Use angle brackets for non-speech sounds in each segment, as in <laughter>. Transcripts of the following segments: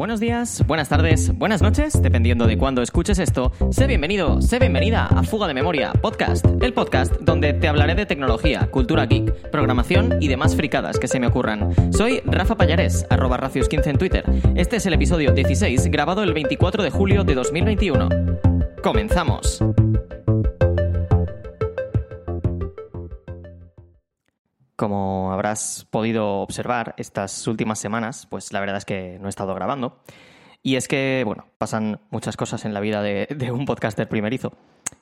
Buenos días, buenas tardes, buenas noches, dependiendo de cuándo escuches esto. Sé bienvenido, sé bienvenida a Fuga de Memoria, podcast, el podcast donde te hablaré de tecnología, cultura geek, programación y demás fricadas que se me ocurran. Soy Rafa Payares, arroba Racios15 en Twitter. Este es el episodio 16, grabado el 24 de julio de 2021. ¡Comenzamos! Como habrás podido observar estas últimas semanas, pues la verdad es que no he estado grabando. Y es que, bueno, pasan muchas cosas en la vida de, un podcaster primerizo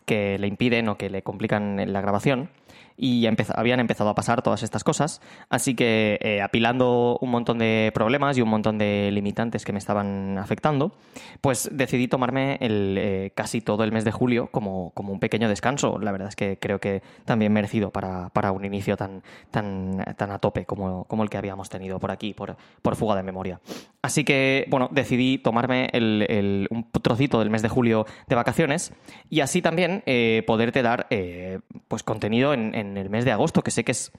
que le impiden o que le complican la grabación y habían empezado a pasar todas estas cosas, así que eh, apilando un montón de problemas y un montón de limitantes que me estaban afectando, pues decidí tomarme el, eh, casi todo el mes de julio como, como, un pequeño descanso. La verdad es que creo que también merecido para, para un inicio tan, tan, tan a tope como, como, el que habíamos tenido por aquí, por, por fuga de memoria. Así que, bueno, decidí tomarme el, un trocito del mes de julio de vacaciones y así también eh, poderte dar pues contenido en en el mes de agosto, que sé que es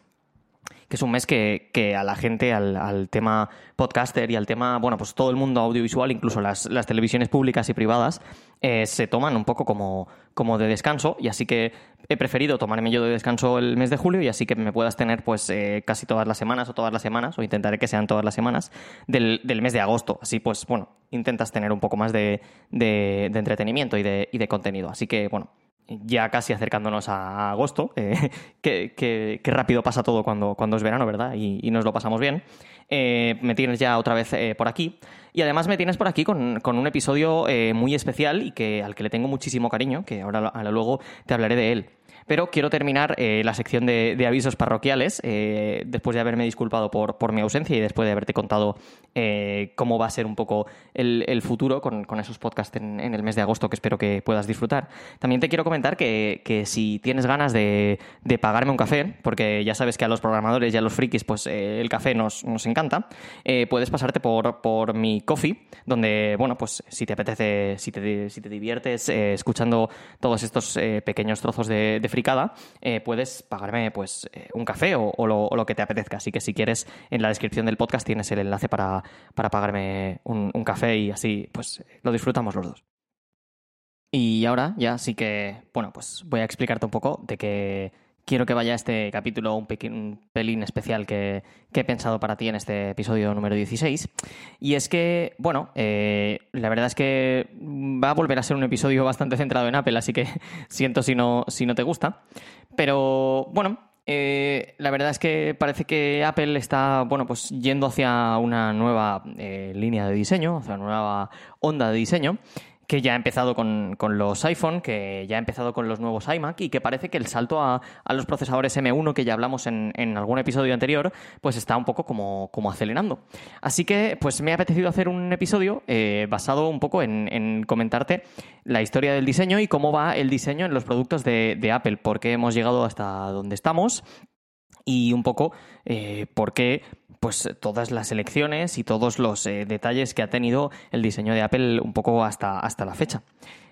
que es un mes que, a la gente, al, tema podcaster y al tema, bueno, pues todo el mundo audiovisual, incluso las, televisiones públicas y privadas, eh, se toman un poco como, como de descanso y así que he preferido tomarme yo de descanso el mes de julio y así que me puedas tener pues eh, casi todas las semanas o todas las semanas, o intentaré que sean todas las semanas, del, mes de agosto. Así pues, bueno, intentas tener un poco más de, de, entretenimiento y de, y de contenido. Así que, bueno, ya casi acercándonos a agosto, eh, <laughs> que, rápido pasa todo cuando, cuando es verano, ¿verdad? Y, nos lo pasamos bien. Eh, me tienes ya otra vez eh, por aquí. Y además me tienes por aquí con, un episodio muy especial y que, al que le tengo muchísimo cariño, que ahora luego te hablaré de él. Pero quiero terminar eh, la sección de, avisos parroquiales, eh, después de haberme disculpado por, por, mi ausencia y después de haberte contado eh, cómo va a ser un poco el, futuro con, esos podcasts en, el mes de agosto que espero que puedas disfrutar. También te quiero comentar que, si tienes ganas de, pagarme un café, porque ya sabes que a los programadores y a los frikis pues el café nos, encanta, puedes pasarte por, por mi coffee, donde, bueno, pues si te apetece, si te, si te diviertes escuchando todos estos pequeños trozos de, de eh, puedes pagarme pues eh, un café o, lo, que te apetezca. Así que si quieres, en la descripción del podcast tienes el enlace para, pagarme un, café y así pues lo disfrutamos los dos. Y ahora ya sí que, bueno, pues voy a explicarte un poco de qué quiero que vaya este capítulo un, pelín especial que, he pensado para ti en este episodio número 16. Y es que, bueno, eh, la verdad es que va a volver a ser un episodio bastante centrado en Apple, así que <laughs> siento si no, si no te gusta. Pero, bueno, eh, la verdad es que parece que Apple está, bueno, pues yendo hacia una nueva eh, línea de diseño, hacia una nueva onda de diseño que ya ha empezado con, los iPhone, que ya ha empezado con los nuevos iMac y que parece que el salto a, los procesadores M1 que ya hablamos en, algún episodio anterior, pues está un poco como, como, acelerando. Así que pues me ha apetecido hacer un episodio eh, basado un poco en, comentarte la historia del diseño y cómo va el diseño en los productos de, de Apple, por qué hemos llegado hasta donde estamos y un poco eh, por qué pues todas las elecciones y todos los eh, detalles que ha tenido el diseño de Apple un poco hasta, hasta la fecha.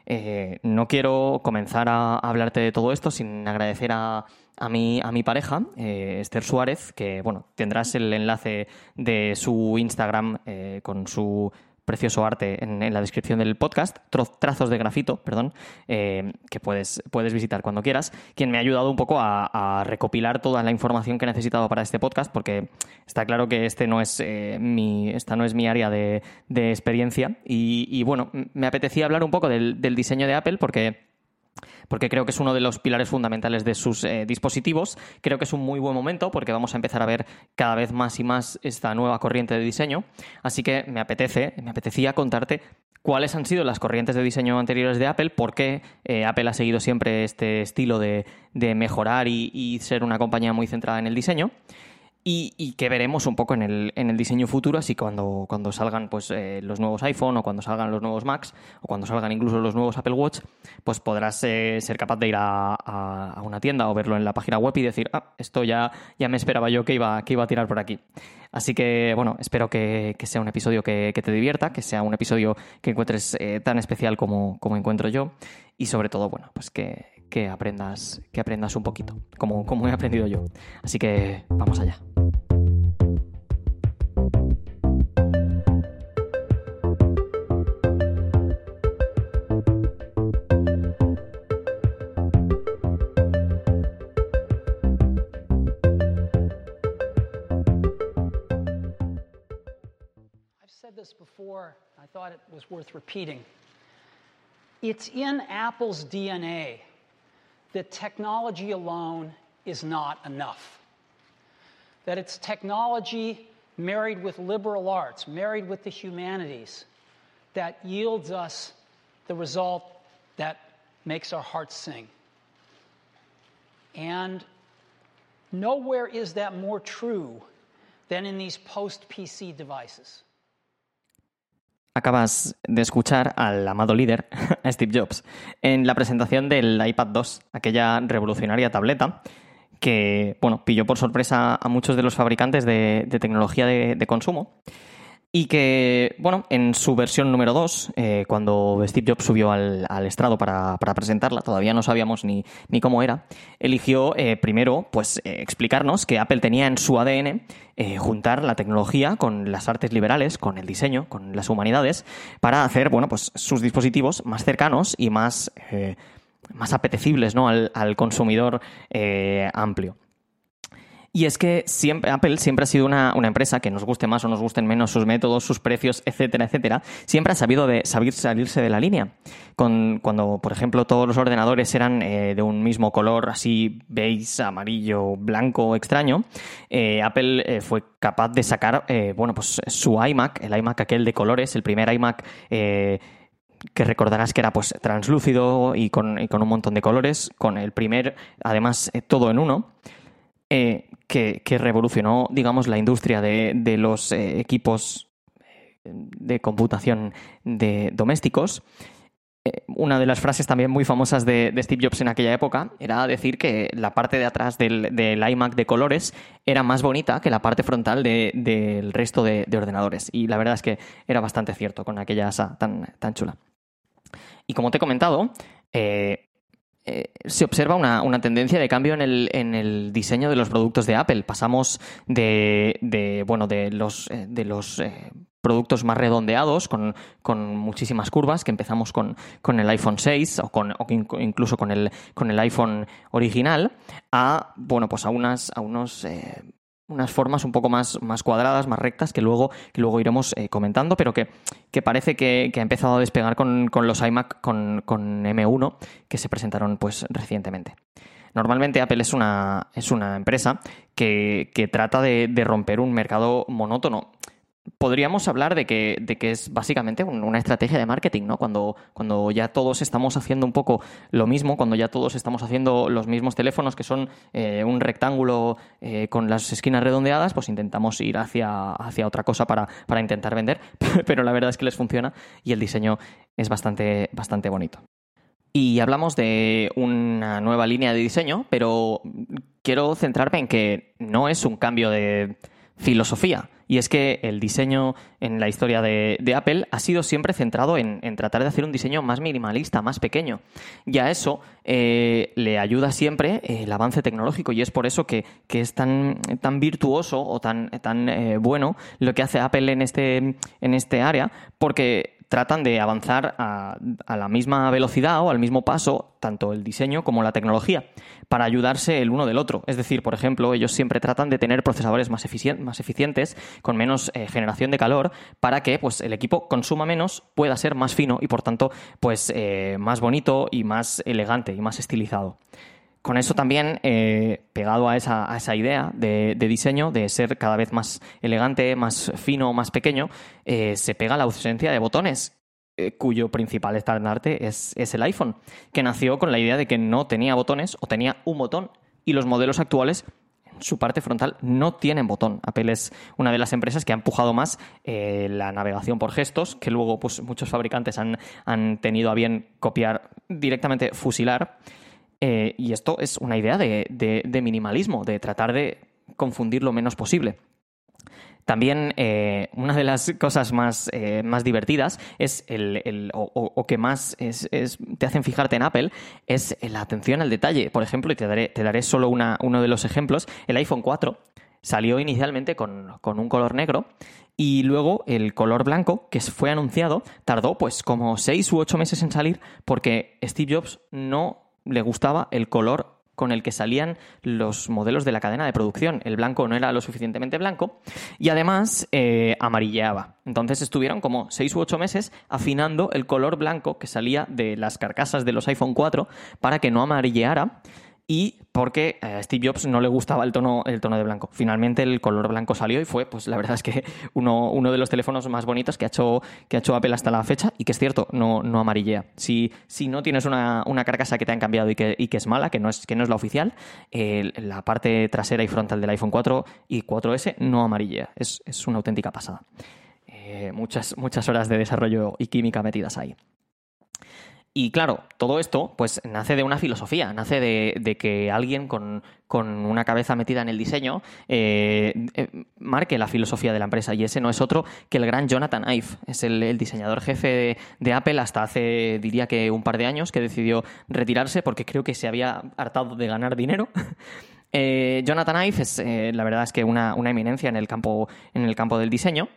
Eh, no quiero comenzar a, hablarte de todo esto sin agradecer a, a, mi, a mi pareja, eh, Esther Suárez, que bueno, tendrás el enlace de su Instagram con su precioso arte en, la descripción del podcast, trazos de grafito, perdón, eh, que puedes, puedes visitar cuando quieras, quien me ha ayudado un poco a, recopilar toda la información que he necesitado para este podcast, porque está claro que este no es, eh, mi, esta no es mi área de, experiencia. Y, bueno, me apetecía hablar un poco del diseño de Apple, porque porque creo que es uno de los pilares fundamentales de sus eh, dispositivos. Creo que es un muy buen momento porque vamos a empezar a ver cada vez más y más esta nueva corriente de diseño. Así que me apetece, me apetecía contarte cuáles han sido las corrientes de diseño anteriores de Apple, por qué eh, Apple ha seguido siempre este estilo de, mejorar y ser una compañía muy centrada en el diseño y, que veremos un poco en el, en el diseño futuro, así cuando, cuando salgan pues, eh, los nuevos iPhone o cuando salgan los nuevos Macs o cuando salgan incluso los nuevos Apple Watch, pues podrás eh, ser capaz de ir a, una tienda o verlo en la página web y decir, ah, esto ya, ya me esperaba yo que iba, que iba a tirar por aquí. Así que, bueno, espero que, sea un episodio que, te divierta, que sea un episodio que encuentres eh, tan especial como, como encuentro yo y sobre todo, bueno, pues que, que aprendas, que aprendas un poquito, como, como he aprendido yo. Así que vamos allá. This before, I thought it was worth repeating. It's in Apple's DNA that technology alone is not enough. That it's technology married with liberal arts, married with the humanities, that yields us the result that makes our hearts sing. And nowhere is that more true than in these post PC devices. Acabas de escuchar al amado líder, <laughs> Steve Jobs, en la presentación del iPad 2, aquella revolucionaria tableta que, bueno, pilló por sorpresa a muchos de los fabricantes de, tecnología de consumo y que, bueno, en su versión número 2, eh, cuando Steve Jobs subió al, estrado para, presentarla, todavía no sabíamos ni, cómo era, eligió eh, primero pues, eh, explicarnos que Apple tenía en su ADN juntar la tecnología con las artes liberales, con el diseño, con las humanidades, para hacer bueno, pues, sus dispositivos más cercanos y más, más apetecibles ¿no? al, al consumidor amplio. Y es que siempre, Apple siempre ha sido una, empresa que nos guste más o nos gusten menos sus métodos, sus precios, etcétera, etcétera, siempre ha sabido de, saber salirse de la línea. Con, cuando, por ejemplo, todos los ordenadores eran eh, de un mismo color, así beige, amarillo, blanco, extraño, eh, Apple eh, fue capaz de sacar, bueno, pues su iMac, el iMac aquel de colores, el primer iMac que recordarás que era pues translúcido y con, y con, un montón de colores, con el primer, además, todo en uno. Eh, que, revolucionó, digamos, la industria de, los eh, equipos eh, de computación de domésticos. una de las frases también muy famosas de, Steve Jobs en aquella época era decir que la parte de atrás del, iMac de colores era más bonita que la parte frontal del resto de, ordenadores. Y la verdad es que era bastante cierto con aquella asa tan, tan chula. Y como te he comentado, se observa una, tendencia de cambio en el, diseño de los productos de Apple. Pasamos de, bueno, de los, eh, de los eh, productos más redondeados, con, muchísimas curvas, que empezamos con, el iPhone 6 o, con, incluso con el, con el iPhone original, a, bueno, pues a, unas, a unos unas formas un poco más, más cuadradas, más rectas, que luego, que luego iremos eh, comentando, pero que, parece que, ha empezado a despegar con, los iMac con, M1 que se presentaron pues recientemente. Normalmente Apple es una, es una empresa que, trata de, de romper un mercado monótono podríamos hablar de que, de que es básicamente una estrategia de marketing, ¿no? Cuando, cuando ya todos estamos haciendo un poco lo mismo, cuando ya todos estamos haciendo los mismos teléfonos que son eh, un rectángulo eh, con las esquinas redondeadas, pues intentamos ir hacia, hacia otra cosa para, para intentar vender, <laughs> pero la verdad es que les funciona y el diseño es bastante, bastante bonito. Y hablamos de una nueva línea de diseño, pero quiero centrarme en que no es un cambio de filosofía. Y es que el diseño en la historia de, Apple ha sido siempre centrado en, tratar de hacer un diseño más minimalista, más pequeño. Y a eso eh, le ayuda siempre el avance tecnológico y es por eso que, es tan, virtuoso o tan, tan eh, bueno lo que hace Apple en este, en este área, porque tratan de avanzar a, la misma velocidad o al mismo paso, tanto el diseño como la tecnología, para ayudarse el uno del otro. Es decir, por ejemplo, ellos siempre tratan de tener procesadores más, más eficientes, con menos eh, generación de calor, para que pues, el equipo consuma menos, pueda ser más fino y, por tanto, pues, eh, más bonito y más elegante y más estilizado con eso también, eh, pegado a esa, idea de, diseño, de ser cada vez más elegante, más fino, más pequeño, eh, se pega la ausencia de botones, eh, cuyo principal estandarte es, es el iPhone, que nació con la idea de que no tenía botones o tenía un botón, y los modelos actuales en su parte frontal no tienen botón. Apple es una de las empresas que ha empujado más la navegación por gestos, que luego pues, muchos fabricantes han tenido a bien copiar directamente, fusilar. Eh, y esto es una idea de, minimalismo, de tratar de confundir lo menos posible. También eh, una de las cosas más, eh, más divertidas es el, o, que más te hacen fijarte en Apple es la atención al detalle. Por ejemplo, y te daré, te daré solo una, uno de los ejemplos, el iPhone 4 salió inicialmente con, con, un color negro y luego el color blanco que fue anunciado tardó pues como seis u ocho meses en salir porque Steve Jobs no le gustaba el color con el que salían los modelos de la cadena de producción. El blanco no era lo suficientemente blanco y además eh, amarilleaba. Entonces estuvieron como seis u ocho meses afinando el color blanco que salía de las carcasas de los iPhone 4 para que no amarilleara y porque a Steve Jobs no le gustaba el tono, el tono de blanco. Finalmente el color blanco salió y fue, pues la verdad es que uno, uno de los teléfonos más bonitos que ha, hecho, que ha hecho Apple hasta la fecha y que es cierto, no, no amarillea. Si, si no tienes una, carcasa que te han cambiado y que, y que es mala, que no es, que no es la oficial, la parte trasera y frontal del iPhone 4 y 4S no amarillea. Es, una auténtica pasada. Eh, muchas, muchas horas de desarrollo y química metidas ahí. Y claro, todo esto pues nace de una filosofía, nace de, que alguien con, una cabeza metida en el diseño eh, eh, marque la filosofía de la empresa. Y ese no es otro que el gran Jonathan Ive. Es el, diseñador jefe de, Apple hasta hace, diría que un par de años, que decidió retirarse porque creo que se había hartado de ganar dinero. <laughs> Eh, Jonathan Ive es, la verdad es que una, una eminencia en el campo, en el campo del diseño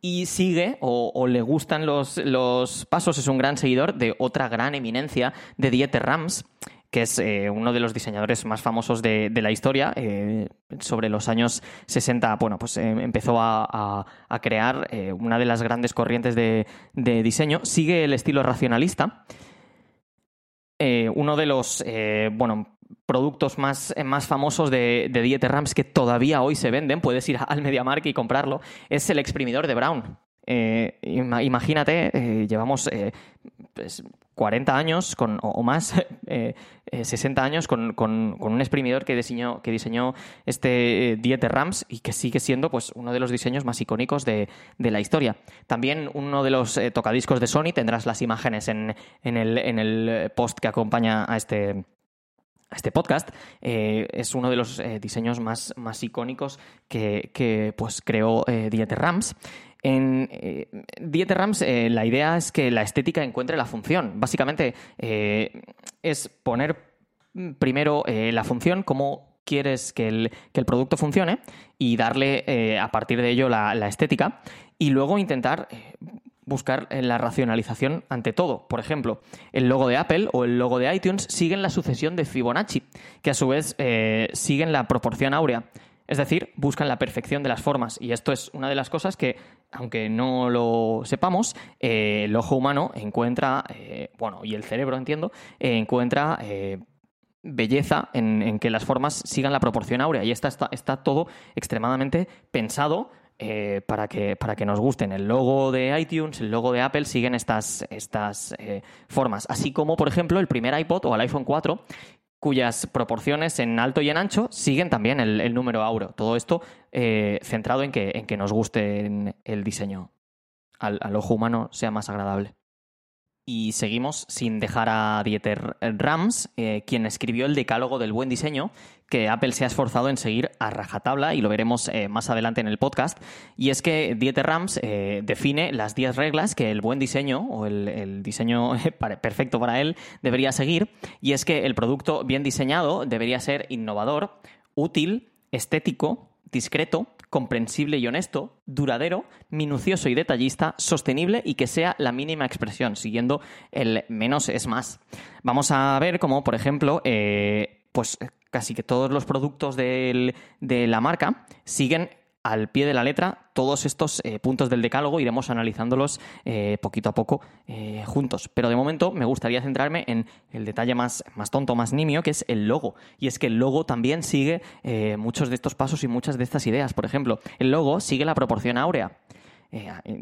y sigue o, le gustan los, los, pasos, es un gran seguidor de otra gran eminencia de Dieter Rams, que es eh, uno de los diseñadores más famosos de, la historia. Eh, sobre los años 60, bueno, pues eh, empezó a, crear una de las grandes corrientes de, de, diseño. Sigue el estilo racionalista. uno de los, bueno, productos más, eh, más famosos de, de Dieter Rams que todavía hoy se venden, puedes ir al MediaMarkt y comprarlo, es el exprimidor de Brown. Eh, imagínate, eh, llevamos 40 pues, años con, o, más, <laughs> 60 años con, un exprimidor que diseñó, que diseñó este Dieter Rams y que sigue siendo pues, uno de los diseños más icónicos de, la historia. También uno de los tocadiscos de Sony, tendrás las imágenes en, en, el, en el post que acompaña a este, este podcast eh, es uno de los eh, diseños más, más icónicos que, pues, creó eh, Dieter Rams. En Dieter Rams la idea es que la estética encuentre la función. Básicamente es poner primero la función como quieres que el, producto funcione y darle a partir de ello la estética y luego intentar buscar la racionalización ante todo. Por ejemplo, el logo de Apple o el logo de iTunes siguen la sucesión de Fibonacci, que a su vez eh, siguen la proporción áurea. Es decir, buscan la perfección de las formas. Y esto es una de las cosas que, aunque no lo sepamos, eh, el ojo humano encuentra, eh, bueno, y el cerebro, entiendo, encuentra belleza en, que las formas sigan la proporción áurea. Y está, está todo extremadamente pensado eh, para, que, para que nos gusten. El logo de iTunes, el logo de Apple siguen estas, estas eh, formas. Así como, por ejemplo, el primer iPod o el iPhone 4, cuyas proporciones en alto y en ancho siguen también el, número auro. Todo esto eh, centrado en que, en que nos guste el diseño al ojo humano sea más agradable. Y seguimos sin dejar a Dieter Rams, quien escribió el decálogo del buen diseño, que Apple se ha esforzado en seguir a rajatabla y lo veremos eh, más adelante en el podcast. Y es que Dieter Rams eh, define las 10 reglas que el buen diseño o el diseño <laughs> perfecto para él debería seguir. Y es que el producto bien diseñado debería ser innovador, útil, estético, discreto, comprensible y honesto, duradero, minucioso y detallista, sostenible y que sea la mínima expresión, siguiendo el menos es más. Vamos a ver cómo, por ejemplo, eh, pues casi que todos los productos de la marca siguen al pie de la letra todos estos eh, puntos del decálogo, iremos analizándolos eh, poquito a poco eh, juntos. Pero de momento me gustaría centrarme en el detalle más, más tonto, más nimio, que es el logo. Y es que el logo también sigue muchos de estos pasos y muchas de estas ideas. Por ejemplo, el logo sigue la proporción áurea.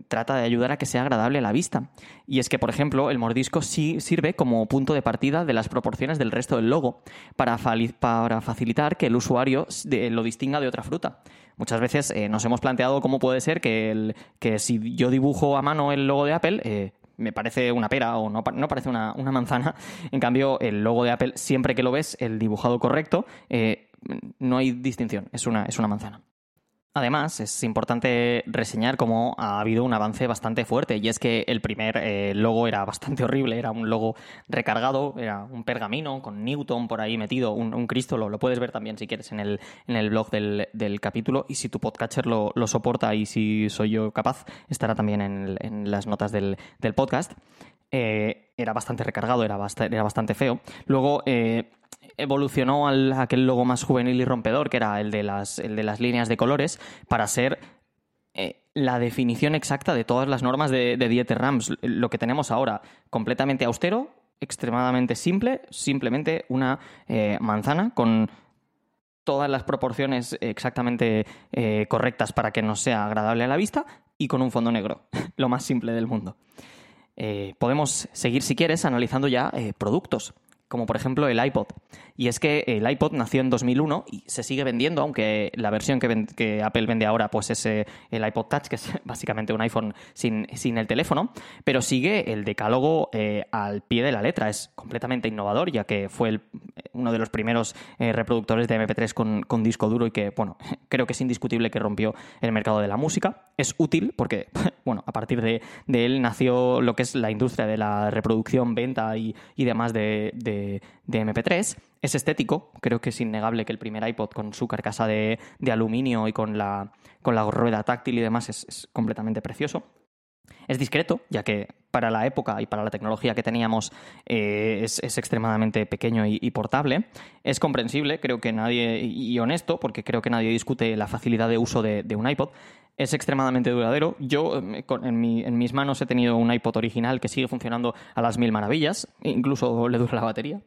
Trata de ayudar a que sea agradable a la vista. Y es que, por ejemplo, el mordisco sí sirve como punto de partida de las proporciones del resto del logo para, facilitar que el usuario lo distinga de otra fruta. Muchas veces eh, nos hemos planteado cómo puede ser que, si yo dibujo a mano el logo de Apple, eh, me parece una pera o no, parece una, manzana. <laughs> En cambio, el logo de Apple, siempre que lo ves, el dibujado correcto, eh, no hay distinción, es una, es una manzana. Además, es importante reseñar cómo ha habido un avance bastante fuerte y es que el primer eh, logo era bastante horrible, era un logo recargado, era un pergamino con Newton por ahí metido, un, Cristo, lo, puedes ver también si quieres en el, en el blog del, capítulo y si tu podcatcher lo, soporta y si soy yo capaz, estará también en, las notas del, podcast. Eh, era bastante recargado, era, era bastante feo. Luego, eh, evolucionó al aquel logo más juvenil y rompedor, que era el de las, el de las líneas de colores, para ser eh, la definición exacta de todas las normas de, Dieter Rams. Lo que tenemos ahora, completamente austero, extremadamente simple, simplemente una eh, manzana con todas las proporciones exactamente eh, correctas para que nos sea agradable a la vista y con un fondo negro, <laughs> lo más simple del mundo. Podemos seguir, si quieres, analizando ya productos como por ejemplo el iPod. Y es que el iPod nació en 2001 y se sigue vendiendo, aunque la versión que, Apple vende ahora pues es eh, el iPod Touch, que es <laughs> básicamente un iPhone sin, sin el teléfono, pero sigue el decálogo eh, al pie de la letra. Es completamente innovador, ya que fue el, uno de los primeros eh, reproductores de MP3 con, con, disco duro y que, bueno, <laughs> creo que es indiscutible que rompió el mercado de la música. Es útil porque, <laughs> bueno, a partir de, él nació lo que es la industria de la reproducción, venta y, y demás de, de de, MP3. Es estético, creo que es innegable que el primer iPod con su carcasa de, aluminio y con la, con la rueda táctil y demás es, completamente precioso. Es discreto, ya que para la época y para la tecnología que teníamos eh, es, extremadamente pequeño y, portable. Es comprensible, creo que nadie, y honesto, porque creo que nadie discute la facilidad de uso de, de un iPod. Es extremadamente duradero. Yo eh, en, mis manos he tenido un iPod original que sigue funcionando a las mil maravillas, incluso <laughs> le dura la batería.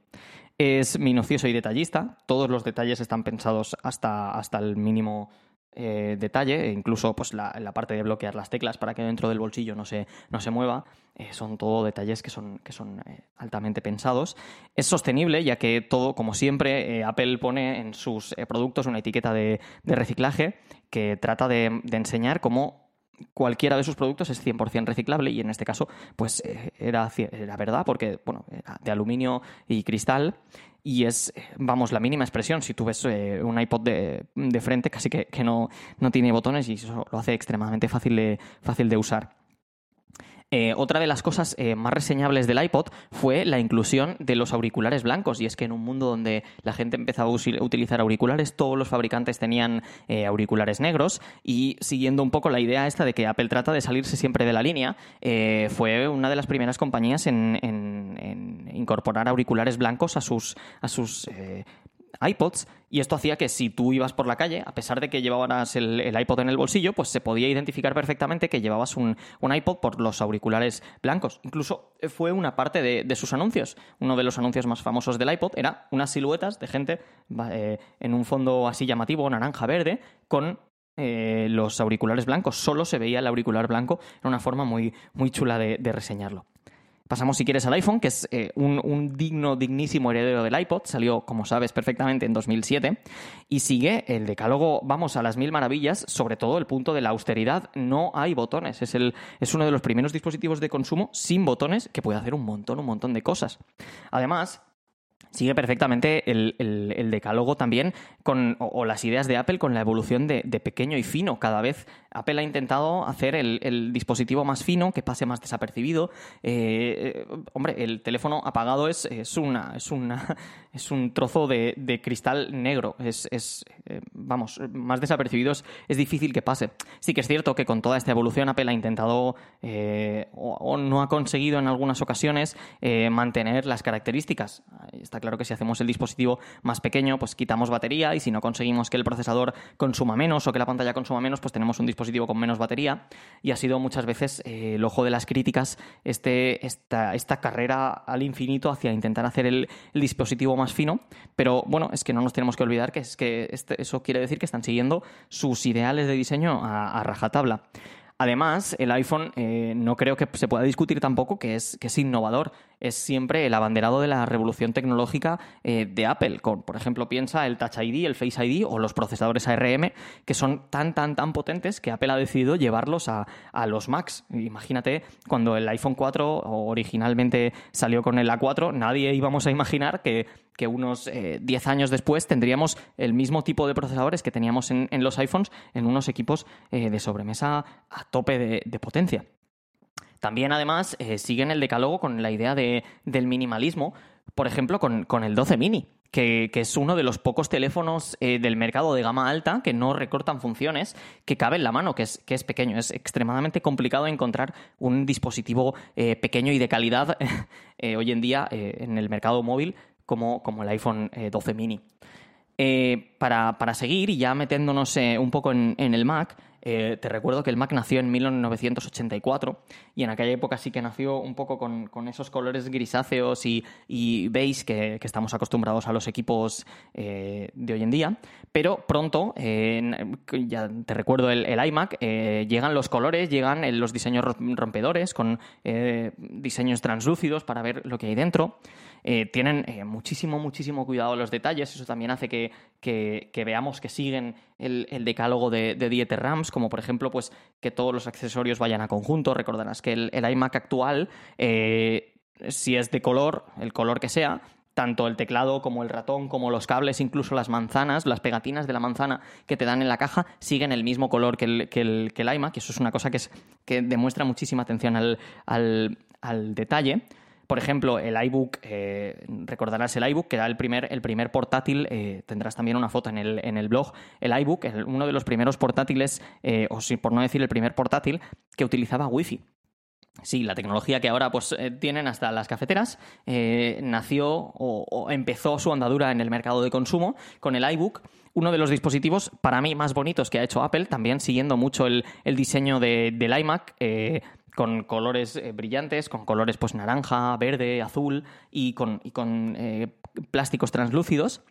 Es minucioso y detallista. Todos los detalles están pensados hasta, hasta el mínimo eh, detalle, e incluso pues, la, parte de bloquear las teclas para que dentro del bolsillo no se, no se mueva. Eh, son todo detalles que son, que son eh, altamente pensados. Es sostenible, ya que todo, como siempre, Apple pone en sus productos una etiqueta de, de, reciclaje que trata de, enseñar cómo cualquiera de sus productos es 100% reciclable y en este caso pues era, era verdad porque bueno, de aluminio y cristal y es, vamos, la mínima expresión. Si tú ves eh, un iPod de, de, frente, casi que, que no, no, tiene botones y eso lo hace extremadamente fácil de, fácil de usar. Eh, otra de las cosas eh, más reseñables del iPod fue la inclusión de los auriculares blancos. Y es que en un mundo donde la gente empezaba a utilizar auriculares, todos los fabricantes tenían eh, auriculares negros. Y siguiendo un poco la idea esta de que Apple trata de salirse siempre de la línea, fue una de las primeras compañías en, en incorporar auriculares blancos a sus, a sus iPods y esto hacía que si tú ibas por la calle, a pesar de que llevabas el, iPod en el bolsillo, pues se podía identificar perfectamente que llevabas un, iPod por los auriculares blancos. Incluso eh, fue una parte de, sus anuncios. Uno de los anuncios más famosos del iPod era unas siluetas de gente eh, en un fondo así llamativo, naranja-verde, con eh, los auriculares blancos. Solo se veía el auricular blanco. Era una forma muy, muy chula de reseñarlo. Pasamos, si quieres, al iPhone, que es eh, un, digno, dignísimo heredero del iPod. Salió, como sabes perfectamente, en 2007. Y sigue el decálogo, vamos, a las mil maravillas, sobre todo el punto de la austeridad. No hay botones. Es, el, es uno de los primeros dispositivos de consumo sin botones que puede hacer un montón, un montón de cosas. Además, sigue perfectamente el, decálogo también con, o, las ideas de Apple con la evolución de, pequeño y fino. Cada vez Apple ha intentado hacer el, dispositivo más fino, que pase más desapercibido. Eh, eh, hombre, el teléfono apagado es, es, una, es, una, <laughs> es un trozo de, cristal negro. Es, es eh, vamos, más desapercibido es, difícil que pase. Sí que es cierto que con toda esta evolución Apple ha intentado o, o, no ha conseguido en algunas ocasiones mantener las características. Está claro que si hacemos el dispositivo más pequeño, pues quitamos batería y si no conseguimos que el procesador consuma menos o que la pantalla consuma menos, pues tenemos un dispositivo con menos batería. Y ha sido muchas veces eh, el ojo de las críticas este, esta, carrera al infinito hacia intentar hacer el, dispositivo más fino. Pero bueno, es que no nos tenemos que olvidar que, es que este, eso quiere decir que están siguiendo sus ideales de diseño a, a rajatabla. Además, el iPhone eh, no creo que se pueda discutir tampoco que es, que es innovador. Es siempre el abanderado de la revolución tecnológica eh, de Apple. por ejemplo, piensa el Touch ID, el Face ID o los procesadores ARM, que son tan, tan, tan potentes que Apple ha decidido llevarlos a, a los Macs. Imagínate, cuando el iPhone 4 originalmente salió con el A4, nadie íbamos a imaginar que que unos 10 eh, años después tendríamos el mismo tipo de procesadores que teníamos en, los iPhones en unos equipos eh, de sobremesa a tope de, potencia. También, además, eh, siguen el decálogo con la idea de, del minimalismo, por ejemplo, con, el 12 mini. Que, es uno de los pocos teléfonos del mercado de gama alta que no recortan funciones, que cabe en la mano, que es, que es pequeño. Es extremadamente complicado encontrar un dispositivo pequeño y de calidad <laughs> hoy en día en el mercado móvil como, el iPhone 12 mini. para, seguir y ya metiéndonos un poco en el Mac, eh, te recuerdo que el Mac nació en 1984 y en aquella época sí que nació un poco con, esos colores grisáceos y, beige que, estamos acostumbrados a los equipos eh, de hoy en día. Pero pronto, ya te recuerdo el, iMac, eh, llegan los colores, llegan los diseños rompedores con diseños translúcidos para ver lo que hay dentro. Tienen muchísimo, muchísimo cuidado los detalles. Eso también hace que, veamos que siguen el, decálogo de, Dieter Rams como por ejemplo pues, que todos los accesorios vayan a conjunto. Recordarás que el, iMac actual, eh, si es de color, el color que sea, tanto el teclado como el ratón, como los cables, incluso las manzanas, las pegatinas de la manzana que te dan en la caja, siguen el mismo color que el, que el, iMac, y eso es una cosa que, es, que demuestra muchísima atención al detalle. Por ejemplo, el iBook, eh, recordarás el iBook, que era el primer, el primer portátil, eh, tendrás también una foto en el, en el blog, el iBook, uno de los primeros portátiles, eh, o por no decir el primer portátil, que utilizaba Wi-Fi. Sí, la tecnología que ahora pues, tienen hasta las cafeteras nació o, empezó su andadura en el mercado de consumo con el iBook, uno de los dispositivos para mí más bonitos que ha hecho Apple, también siguiendo mucho el, diseño del iMac con colores eh, brillantes, con colores pues naranja, verde, azul y con, eh, plásticos translúcidos,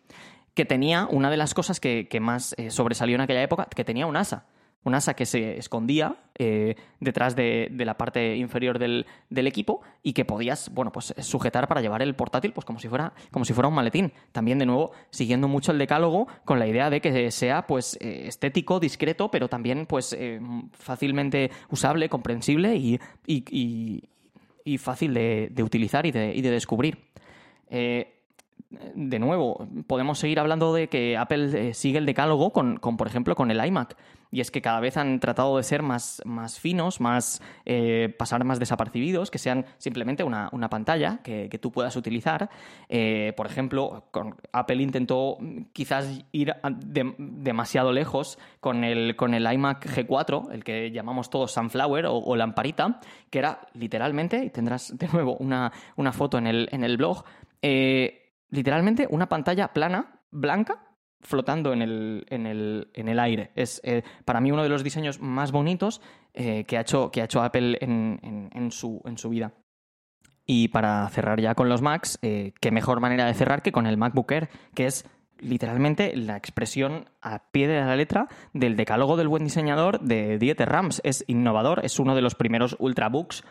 que tenía una de las cosas que, más eh, sobresalió en aquella época, que tenía un asa un asa que se escondía eh, detrás de, la parte inferior del, equipo y que podías bueno, pues, sujetar para llevar el portátil pues, como, si fuera, como si fuera un maletín. También, de nuevo, siguiendo mucho el decálogo con la idea de que sea pues, eh, estético, discreto, pero también pues, eh, fácilmente usable, comprensible y, y, fácil de, utilizar y de, descubrir de nuevo, podemos seguir hablando de que Apple sigue el decálogo con, por ejemplo, con el iMac y es que cada vez han tratado de ser más, más finos, más eh, pasar más desapercibidos, que sean simplemente una, pantalla que, tú puedas utilizar. Eh, por ejemplo, con Apple intentó quizás ir demasiado lejos con el, con el iMac G4, el que llamamos todos Sunflower o, Lamparita, que era literalmente, y tendrás de nuevo una, una foto en el, en el blog, eh, literalmente una pantalla plana, blanca, flotando en el, en el, en el aire. Es eh, para mí uno de los diseños más bonitos eh, que, ha hecho, que ha hecho Apple en, en, su, en su vida. Y para cerrar ya con los Macs, eh, qué mejor manera de cerrar que con el MacBook Air, que es literalmente la expresión a pie de la letra del decálogo del buen diseñador de Dieter Rams. Es innovador, es uno de los primeros ultrabooks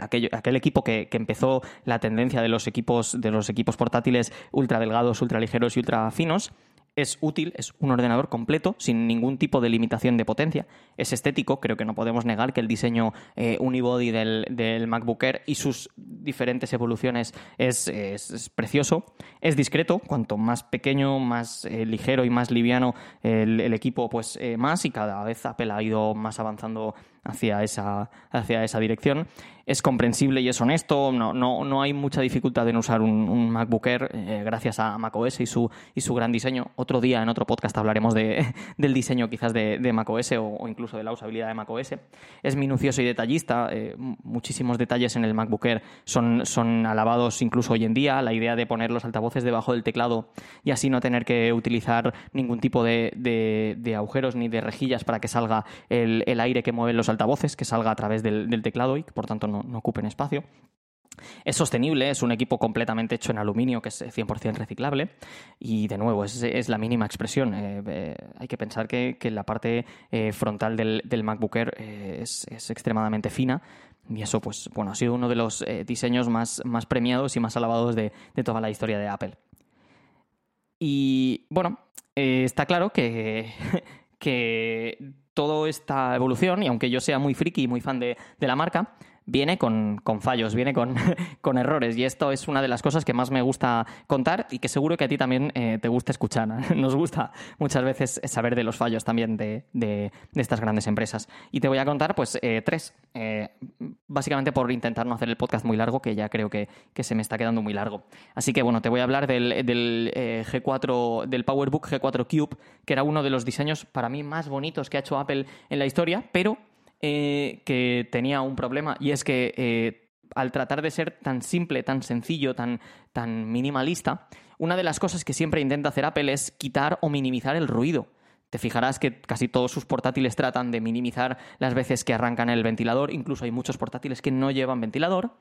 aquel, aquel, equipo que, que, empezó la tendencia de los equipos, de los equipos portátiles ultra delgados, ultra ligeros y ultra finos es útil, es un ordenador completo, sin ningún tipo de limitación de potencia. Es estético, creo que no podemos negar que el diseño eh, unibody del, MacBook Air y sus diferentes evoluciones es, precioso. Es discreto, cuanto más pequeño, más eh, ligero y más liviano el, equipo, pues eh, más, y cada vez Apple ha ido más avanzando hacia esa, hacia esa dirección. Es comprensible y es honesto, no, no, no hay mucha dificultad en usar un, MacBook Air eh, gracias a macOS y su, y su gran diseño. Otro día en otro podcast hablaremos de, <laughs> del diseño quizás de, de macOS o, o, incluso de la usabilidad de macOS. Es minucioso y detallista, eh, muchísimos detalles en el MacBook Air son, son alabados incluso hoy en día. La idea de poner los altavoces debajo del teclado y así no tener que utilizar ningún tipo de, de, agujeros ni de rejillas para que salga el, el aire que mueven los altavoces, que salga a través del, teclado y por tanto no, ocupen espacio. Es sostenible, es un equipo completamente hecho en aluminio que es 100% reciclable y de nuevo es, la mínima expresión. Eh, eh, hay que pensar que, la parte eh, frontal del, del, MacBook Air es, extremadamente fina y eso pues bueno ha sido uno de los diseños más, más, premiados y más alabados de, de, toda la historia de Apple. Y bueno, está claro que, <laughs> que toda esta evolución, y aunque yo sea muy friki y muy fan de, la marca, viene con, fallos, viene <laughs> con, errores. Y esto es una de las cosas que más me gusta contar y que seguro que a ti también eh, te gusta escuchar. <laughs> Nos gusta muchas veces saber de los fallos también de, estas grandes empresas. Y te voy a contar, pues, eh, tres. Eh, básicamente por intentar no hacer el podcast muy largo, que ya creo que, se me está quedando muy largo. Así que, bueno, te voy a hablar del, del G4, del PowerBook G4 Cube, que era uno de los diseños para mí más bonitos que ha hecho Apple en la historia, pero eh, que tenía un problema y es que eh, al tratar de ser tan simple, tan sencillo, tan, tan minimalista, Una de las cosas que siempre intenta hacer Apple es quitar o minimizar el ruido. Te fijarás que casi todos sus portátiles tratan de minimizar las veces que arrancan el ventilador, incluso hay muchos portátiles que no llevan ventilador.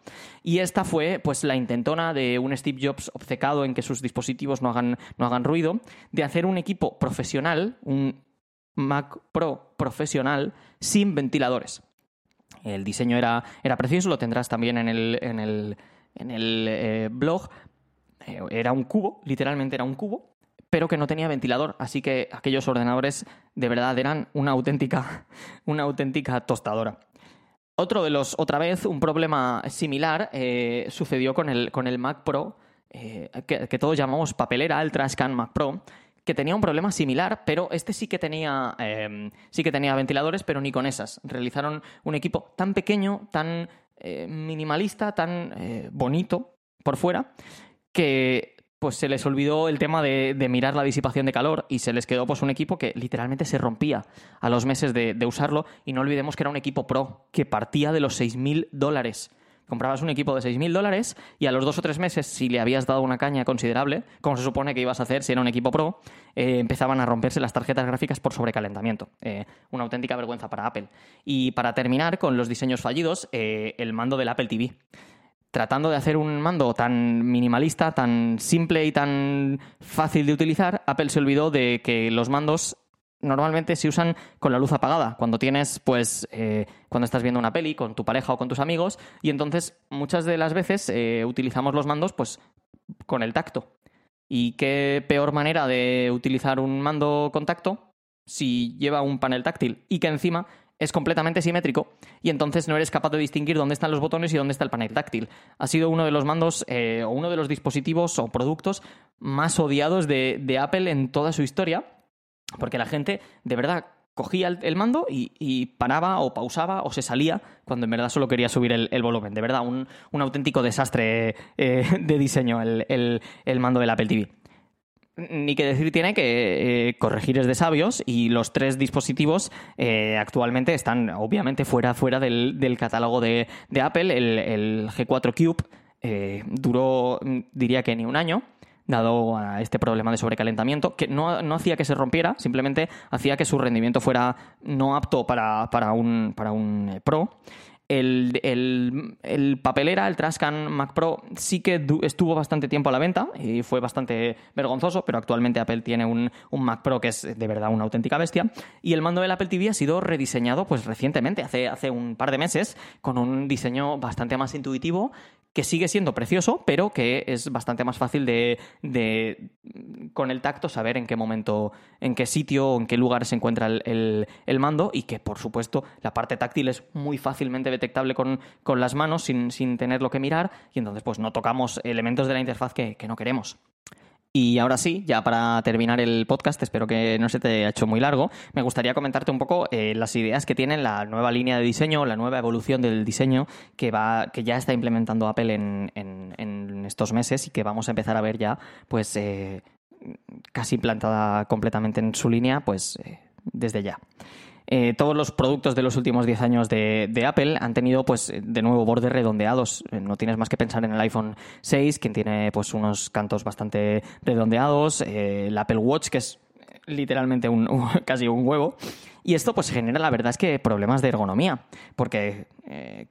Y esta fue pues la intentona de un Steve Jobs obcecado en que sus dispositivos no hagan, no hagan ruido, de hacer un equipo profesional, un Mac Pro profesional, sin ventiladores. El diseño era, era precioso, lo tendrás también en el, en el, en el eh, blog. Eh, era un cubo, literalmente era un cubo, pero que no tenía ventilador, así que aquellos ordenadores de verdad eran una auténtica, <laughs> una auténtica tostadora. Otro de los, otra vez, un problema similar eh, sucedió con el, con el Mac Pro, eh, que, todos llamamos papelera, el Trashcan Mac Pro, que tenía un problema similar, pero este sí que tenía, em, sí que tenía ventiladores, pero ni con esas. Realizaron un equipo tan pequeño, tan eh, minimalista, tan bonito por fuera, que pues se les olvidó el tema de, mirar la disipación de calor y se les quedó pues un equipo que literalmente se rompía a los meses de, usarlo y no olvidemos que era un equipo pro que partía de los 6.000 dólares. Comprabas un equipo de 6.000 dólares y a los dos o tres meses, si le habías dado una caña considerable, como se supone que ibas a hacer si era un equipo pro, eh, empezaban a romperse las tarjetas gráficas por sobrecalentamiento. Eh, una auténtica vergüenza para Apple. Y para terminar con los diseños fallidos, eh, el mando del Apple TV tratando de hacer un mando tan minimalista, tan simple y tan fácil de utilizar, Apple se olvidó de que los mandos normalmente se usan con la luz apagada, cuando tienes, pues, eh, cuando estás viendo una peli con tu pareja o con tus amigos, y entonces muchas de las veces eh, utilizamos los mandos, pues, con el tacto. ¿Y qué peor manera de utilizar un mando con tacto si lleva un panel táctil y que encima es completamente simétrico y entonces no eres capaz de distinguir dónde están los botones y dónde está el panel táctil. Ha sido uno de los mandos eh, o uno de los dispositivos o productos más odiados de, Apple en toda su historia, porque la gente de verdad cogía el, mando y, paraba o pausaba o se salía cuando en verdad solo quería subir el, volumen. De verdad, un, auténtico desastre eh, <laughs> de diseño el, el mando del Apple TV ni que decir tiene que eh, corregir es de sabios y los tres dispositivos eh, actualmente están obviamente fuera, fuera del, catálogo de, Apple. El, G4 Cube duró, diría que ni un año dado a este problema de sobrecalentamiento, que no, hacía que se rompiera, simplemente hacía que su rendimiento fuera no apto para, para un, para un Pro el, papelera, el Trascan Mac Pro, sí que estuvo bastante tiempo a la venta y fue bastante vergonzoso, pero actualmente Apple tiene un, Mac Pro que es de verdad una auténtica bestia. Y el mando del Apple TV ha sido rediseñado pues recientemente, hace, hace un par de meses, con un diseño bastante más intuitivo que sigue siendo precioso, pero que es bastante más fácil de, con el tacto saber en qué momento, en qué sitio o en qué lugar se encuentra el, mando y que, por supuesto, la parte táctil es muy fácilmente detectable con, las manos sin, sin tenerlo que mirar y entonces pues no tocamos elementos de la interfaz que no queremos. Y ahora sí, ya para terminar el podcast, espero que no se te haya hecho muy largo, me gustaría comentarte un poco eh, las ideas que tiene la nueva línea de diseño, la nueva evolución del diseño que, va, que ya está implementando Apple en, en, estos meses y que vamos a empezar a ver ya, pues eh, casi implantada completamente en su línea, pues eh, desde ya. Eh, todos los productos de los últimos 10 años de, Apple han tenido, pues, de nuevo, bordes redondeados. Eh, no tienes más que pensar en el iPhone 6, quien tiene, pues, unos cantos bastante redondeados, eh, el Apple Watch, que es literalmente un, <laughs> casi un huevo. Y esto, pues, genera, la verdad es que problemas de ergonomía, porque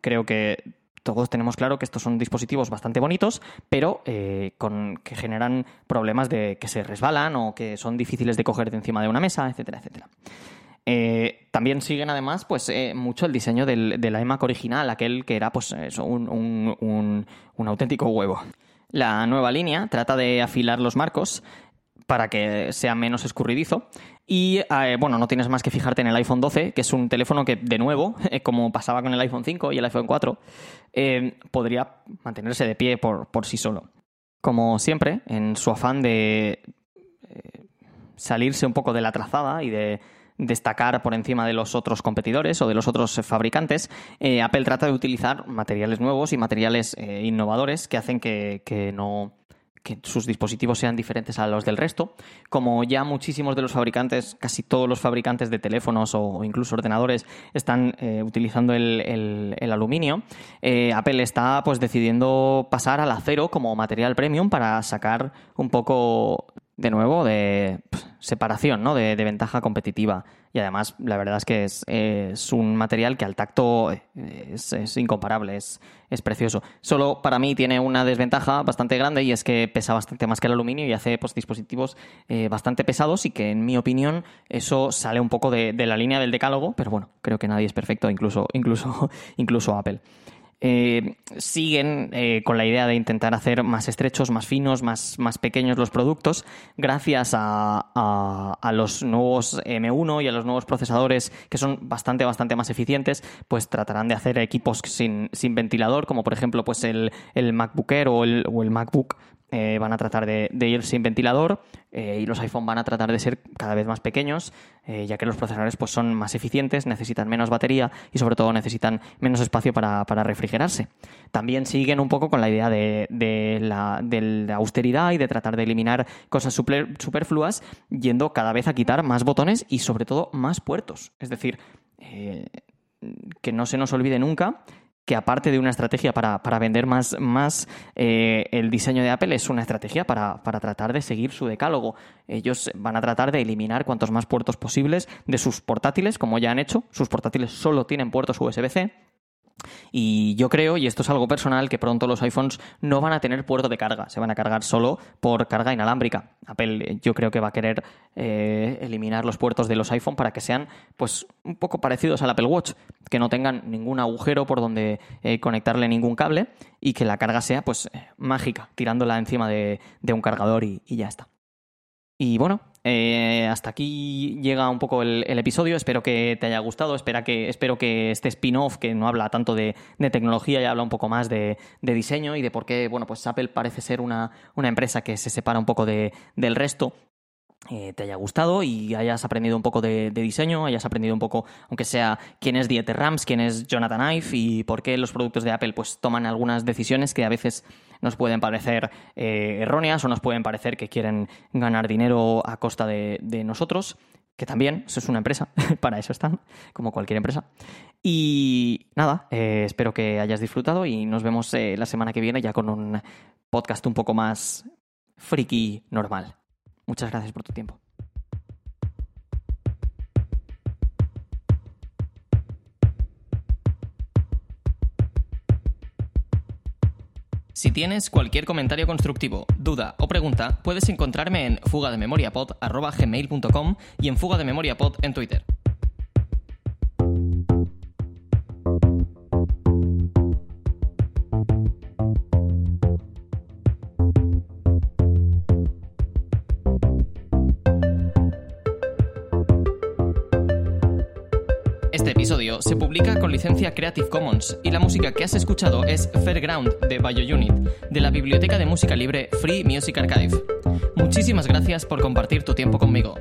creo que todos tenemos claro que estos son dispositivos bastante bonitos, pero que generan problemas de que se resbalan o que son difíciles de coger de encima de una mesa, etcétera, etcétera. Eh, también siguen además pues eh, mucho el diseño del, del, iMac original, aquel que era pues un, auténtico huevo. La nueva línea trata de afilar los marcos para que sea menos escurridizo. Y eh, bueno, no tienes más que fijarte en el iPhone 12, que es un teléfono que, de nuevo, <laughs> como pasaba con el iPhone 5 y el iPhone 4, podría mantenerse de pie por, por, sí solo. Como siempre, en su afán de salirse un poco de la trazada y de destacar por encima de los otros competidores o de los otros fabricantes, eh, Apple trata de utilizar materiales nuevos y materiales eh, innovadores que hacen que, no que sus dispositivos sean diferentes a los del resto. Como ya muchísimos de los fabricantes, casi todos los fabricantes de teléfonos o incluso ordenadores están eh, utilizando el, aluminio, eh, Apple está pues decidiendo pasar al acero como material premium para sacar un poco de nuevo de separación, ¿no? de, ventaja competitiva. Y además, la verdad es que es, un material que al tacto es, incomparable, es, es, precioso. Solo para mí tiene una desventaja bastante grande y es que pesa bastante más que el aluminio y hace pues, dispositivos eh, bastante pesados y que, en mi opinión, eso sale un poco de, de, la línea del decálogo, pero bueno, creo que nadie es perfecto, incluso, incluso, <laughs> incluso Apple. Eh, siguen eh, con la idea de intentar hacer más estrechos, más finos, más, más pequeños los productos, gracias a, a, los nuevos M1 y a los nuevos procesadores que son bastante, bastante más eficientes, pues tratarán de hacer equipos sin, sin ventilador, como por ejemplo pues el, el MacBook Air o el, o el MacBook eh, van a tratar de, ir sin ventilador eh, y los iPhone van a tratar de ser cada vez más pequeños, eh, ya que los procesadores pues, son más eficientes, necesitan menos batería y sobre todo necesitan menos espacio para, refrigerarse. También siguen un poco con la idea de, la, austeridad y de tratar de eliminar cosas superfluas, yendo cada vez a quitar más botones y sobre todo más puertos. Es decir, que no se nos olvide nunca que aparte de una estrategia para, vender más, más eh, el diseño de Apple, es una estrategia para, para, tratar de seguir su decálogo. Ellos van a tratar de eliminar cuantos más puertos posibles de sus portátiles, como ya han hecho. Sus portátiles solo tienen puertos USB-C. Y yo creo, y esto es algo personal, que pronto los iPhones no van a tener puerto de carga, se van a cargar solo por carga inalámbrica. Apple eh, yo creo que va a querer eh, eliminar los puertos de los iPhone para que sean pues un poco parecidos al Apple Watch, que no tengan ningún agujero por donde eh, conectarle ningún cable y que la carga sea pues mágica, tirándola encima de, un cargador y ya está. Y bueno, eh, hasta aquí llega un poco el, episodio. Espero que te haya gustado. Espero que, espero que este spin-off, que no habla tanto de, tecnología y habla un poco más de, diseño y de por qué bueno, pues Apple parece ser una, empresa que se separa un poco del resto, eh, te haya gustado y hayas aprendido un poco de, diseño, hayas aprendido un poco, aunque sea quién es Dieter Rams, quién es Jonathan Ive y por qué los productos de Apple pues toman algunas decisiones que a veces nos pueden parecer eh, erróneas o nos pueden parecer que quieren ganar dinero a costa de, nosotros, que también, eso es una empresa, <laughs> para eso están, como cualquier empresa. Y nada, eh, espero que hayas disfrutado y nos vemos la semana que viene ya con un podcast un poco más friki normal. Muchas gracias por tu tiempo. Si tienes cualquier comentario constructivo, duda o pregunta, puedes encontrarme en fugadememoriapod.gmail.com y en fugadememoriapod en Twitter. Se publica con licencia Creative Commons y la música que has escuchado es Fairground de BioUnit, de la biblioteca de música libre Free Music Archive. Muchísimas gracias por compartir tu tiempo conmigo.